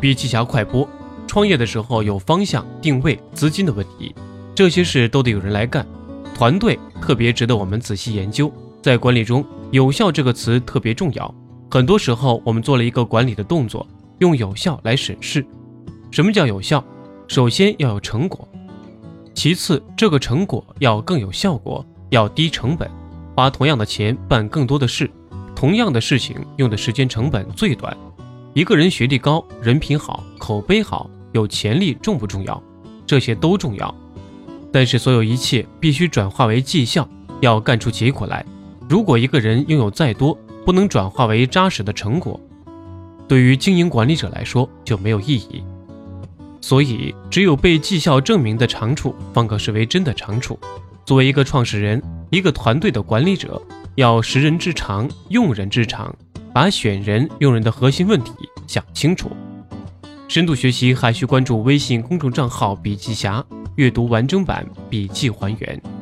比奇侠快播。创业的时候有方向、定位、资金的问题，这些事都得有人来干。团队特别值得我们仔细研究。在管理中，“有效”这个词特别重要。很多时候，我们做了一个管理的动作，用有效来审视。什么叫有效？首先要有成果，其次这个成果要更有效果，要低成本，花同样的钱办更多的事，同样的事情用的时间成本最短。一个人学历高、人品好、口碑好、有潜力重不重要？这些都重要，但是所有一切必须转化为绩效，要干出结果来。如果一个人拥有再多，不能转化为扎实的成果，对于经营管理者来说就没有意义。所以，只有被绩效证明的长处，方可视为真的长处。作为一个创始人，一个团队的管理者，要识人之长，用人之长，把选人用人的核心问题想清楚。深度学习还需关注微信公众账号“笔记侠”，阅读完整版笔记还原。